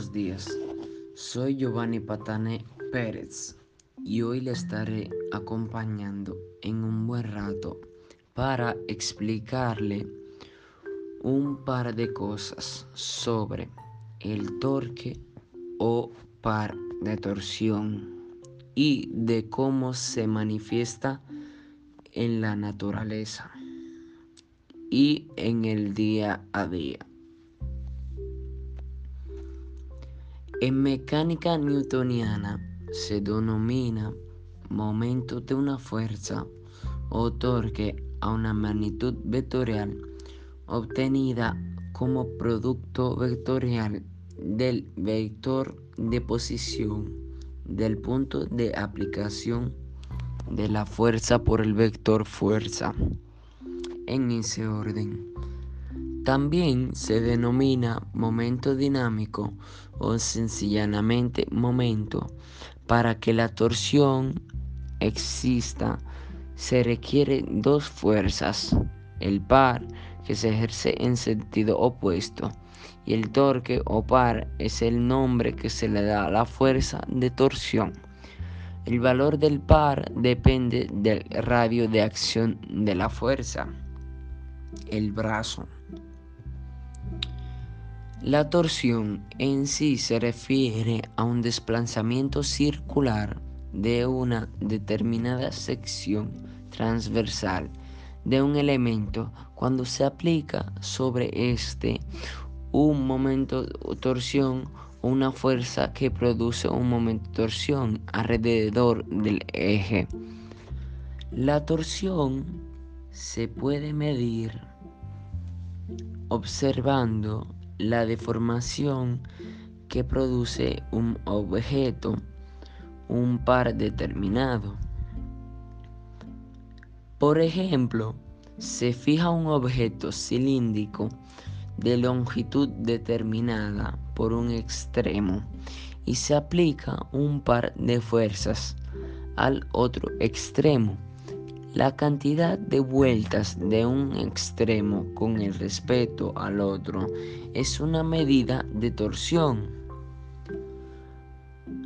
Buenos días, soy Giovanni Patane Pérez y hoy le estaré acompañando en un buen rato para explicarle un par de cosas sobre el torque o par de torsión y de cómo se manifiesta en la naturaleza y en el día a día. En mecánica newtoniana se denomina momento de una fuerza o torque a una magnitud vectorial obtenida como producto vectorial del vector de posición del punto de aplicación de la fuerza por el vector fuerza en ese orden. También se denomina momento dinámico o sencillamente momento. Para que la torsión exista se requieren dos fuerzas, el par que se ejerce en sentido opuesto y el torque o par es el nombre que se le da a la fuerza de torsión. El valor del par depende del radio de acción de la fuerza, el brazo. La torsión en sí se refiere a un desplazamiento circular de una determinada sección transversal de un elemento cuando se aplica sobre este un momento de torsión o una fuerza que produce un momento de torsión alrededor del eje. La torsión se puede medir observando la deformación que produce un objeto, un par determinado. Por ejemplo, se fija un objeto cilíndrico de longitud determinada por un extremo y se aplica un par de fuerzas al otro extremo la cantidad de vueltas de un extremo con el respeto al otro es una medida de torsión.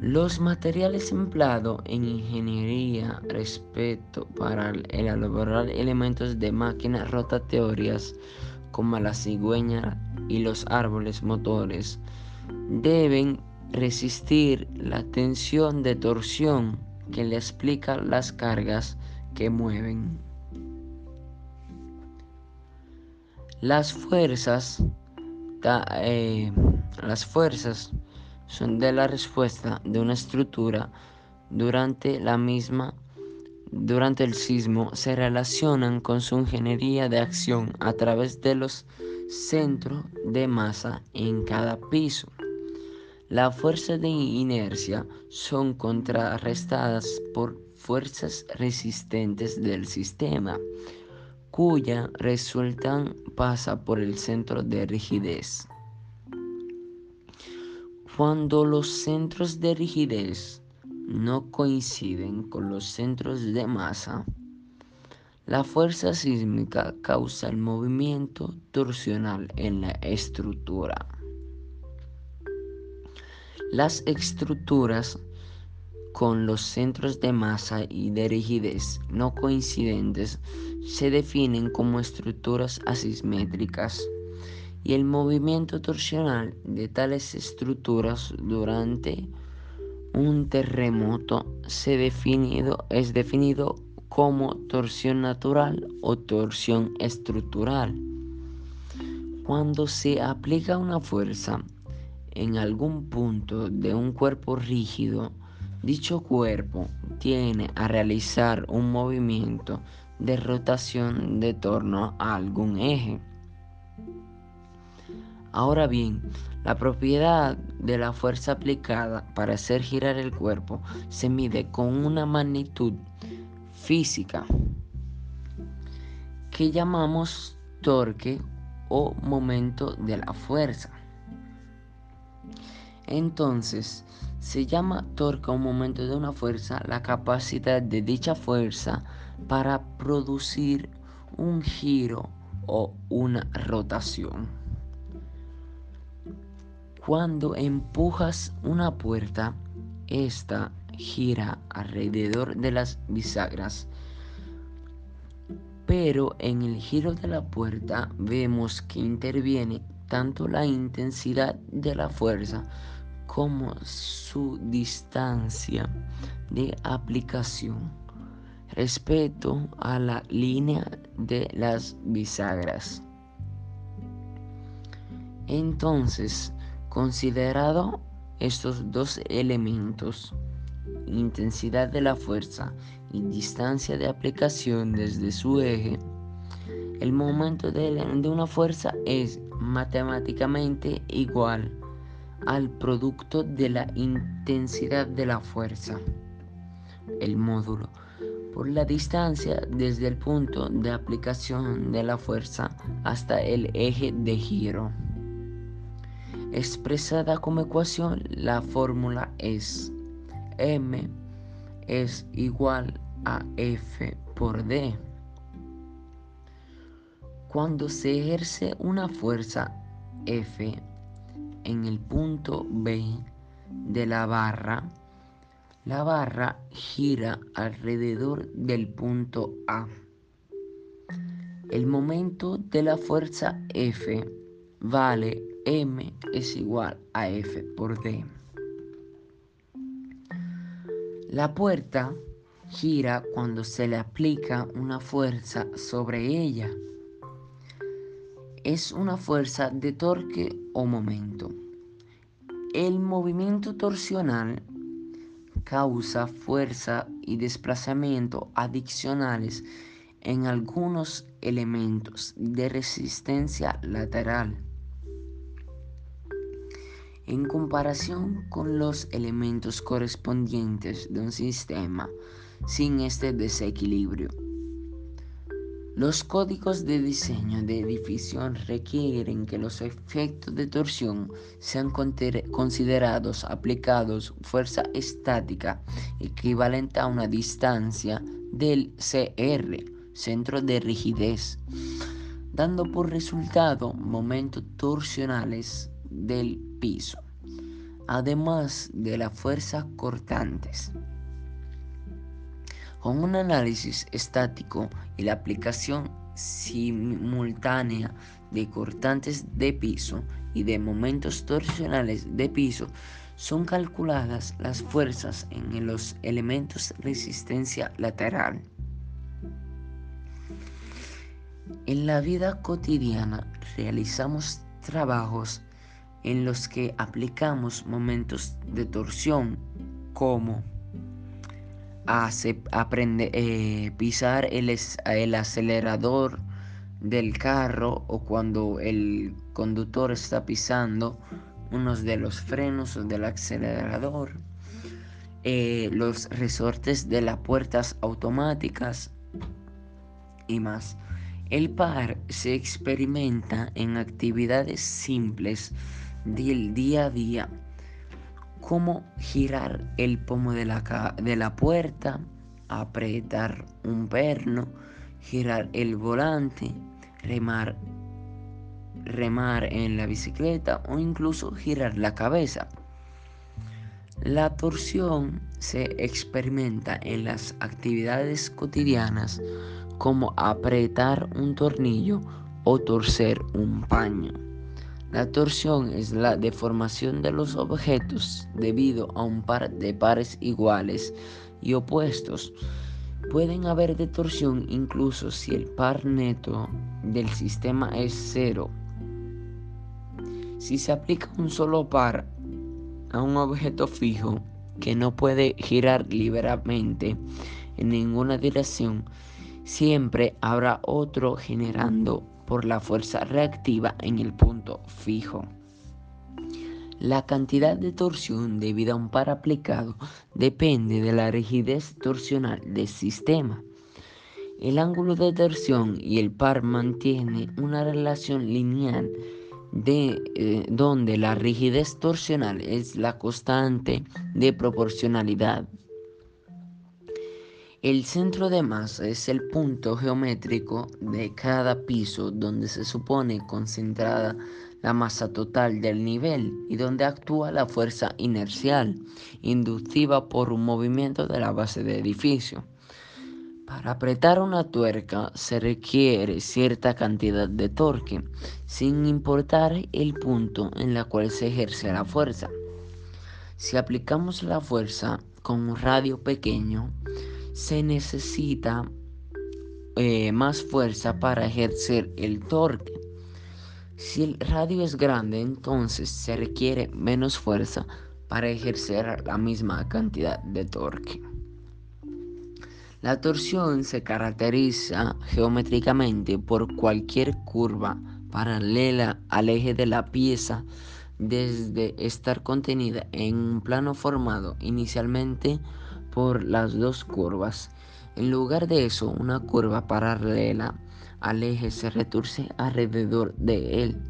Los materiales empleados en ingeniería respecto para elaborar elementos de máquinas rotatorias como la cigüeña y los árboles motores deben resistir la tensión de torsión que le explica las cargas que mueven. Las fuerzas, eh, las fuerzas son de la respuesta de una estructura durante la misma durante el sismo se relacionan con su ingeniería de acción a través de los centros de masa en cada piso. Las fuerzas de inercia son contrarrestadas por fuerzas resistentes del sistema, cuya resultan pasa por el centro de rigidez. Cuando los centros de rigidez no coinciden con los centros de masa, la fuerza sísmica causa el movimiento torsional en la estructura. Las estructuras con los centros de masa y de rigidez no coincidentes se definen como estructuras asimétricas y el movimiento torsional de tales estructuras durante un terremoto se es definido como torsión natural o torsión estructural. Cuando se aplica una fuerza en algún punto de un cuerpo rígido, Dicho cuerpo tiene a realizar un movimiento de rotación de torno a algún eje. Ahora bien, la propiedad de la fuerza aplicada para hacer girar el cuerpo se mide con una magnitud física que llamamos torque o momento de la fuerza. Entonces, se llama torque un momento de una fuerza la capacidad de dicha fuerza para producir un giro o una rotación. Cuando empujas una puerta, esta gira alrededor de las bisagras. Pero en el giro de la puerta vemos que interviene tanto la intensidad de la fuerza como su distancia de aplicación respecto a la línea de las bisagras. Entonces, considerado estos dos elementos, intensidad de la fuerza y distancia de aplicación desde su eje, el momento de, una fuerza es matemáticamente igual al producto de la intensidad de la fuerza, el módulo, por la distancia desde el punto de aplicación de la fuerza hasta el eje de giro. Expresada como ecuación, la fórmula es M es igual a F por D. Cuando se ejerce una fuerza F en el punto B de la barra, la barra gira alrededor del punto A. El momento de la fuerza F vale M es igual a F por D. La puerta gira cuando se le aplica una fuerza sobre ella. Es una fuerza de torque o momento. El movimiento torsional causa fuerza y desplazamiento adicionales en algunos elementos de resistencia lateral en comparación con los elementos correspondientes de un sistema sin este desequilibrio. Los códigos de diseño de edificio requieren que los efectos de torsión sean considerados aplicados fuerza estática equivalente a una distancia del CR, centro de rigidez, dando por resultado momentos torsionales del piso, además de la fuerza cortantes. Con un análisis estático y la aplicación simultánea de cortantes de piso y de momentos torsionales de piso, son calculadas las fuerzas en los elementos resistencia lateral. En la vida cotidiana realizamos trabajos en los que aplicamos momentos de torsión como aprende, eh, pisar el, el acelerador del carro o cuando el conductor está pisando unos de los frenos del acelerador, eh, los resortes de las puertas automáticas y más. El par se experimenta en actividades simples del día a día, como girar el pomo de la, de la puerta, apretar un perno, girar el volante, remar, remar en la bicicleta o incluso girar la cabeza. La torsión se experimenta en las actividades cotidianas como apretar un tornillo o torcer un paño. La torsión es la deformación de los objetos debido a un par de pares iguales y opuestos. Pueden haber de torsión incluso si el par neto del sistema es cero. Si se aplica un solo par a un objeto fijo que no puede girar libremente en ninguna dirección, siempre habrá otro generando por la fuerza reactiva en el punto fijo. La cantidad de torsión debido a un par aplicado depende de la rigidez torsional del sistema. El ángulo de torsión y el par mantiene una relación lineal de, eh, donde la rigidez torsional es la constante de proporcionalidad. El centro de masa es el punto geométrico de cada piso donde se supone concentrada la masa total del nivel y donde actúa la fuerza inercial inductiva por un movimiento de la base del edificio. Para apretar una tuerca se requiere cierta cantidad de torque, sin importar el punto en el cual se ejerce la fuerza. Si aplicamos la fuerza con un radio pequeño, se necesita eh, más fuerza para ejercer el torque. Si el radio es grande, entonces se requiere menos fuerza para ejercer la misma cantidad de torque. La torsión se caracteriza geométricamente por cualquier curva paralela al eje de la pieza desde estar contenida en un plano formado inicialmente por las dos curvas. En lugar de eso, una curva paralela al eje se retorce alrededor de él.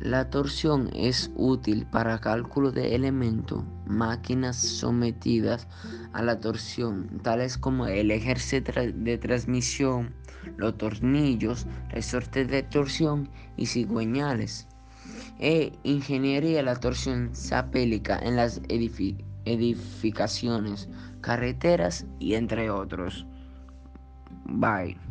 La torsión es útil para cálculo de elementos, máquinas sometidas a la torsión, tales como el ejerce de transmisión, los tornillos, resortes de torsión y cigüeñales. E ingeniería la torsión se aplica en las edificaciones, carreteras y entre otros. Bye.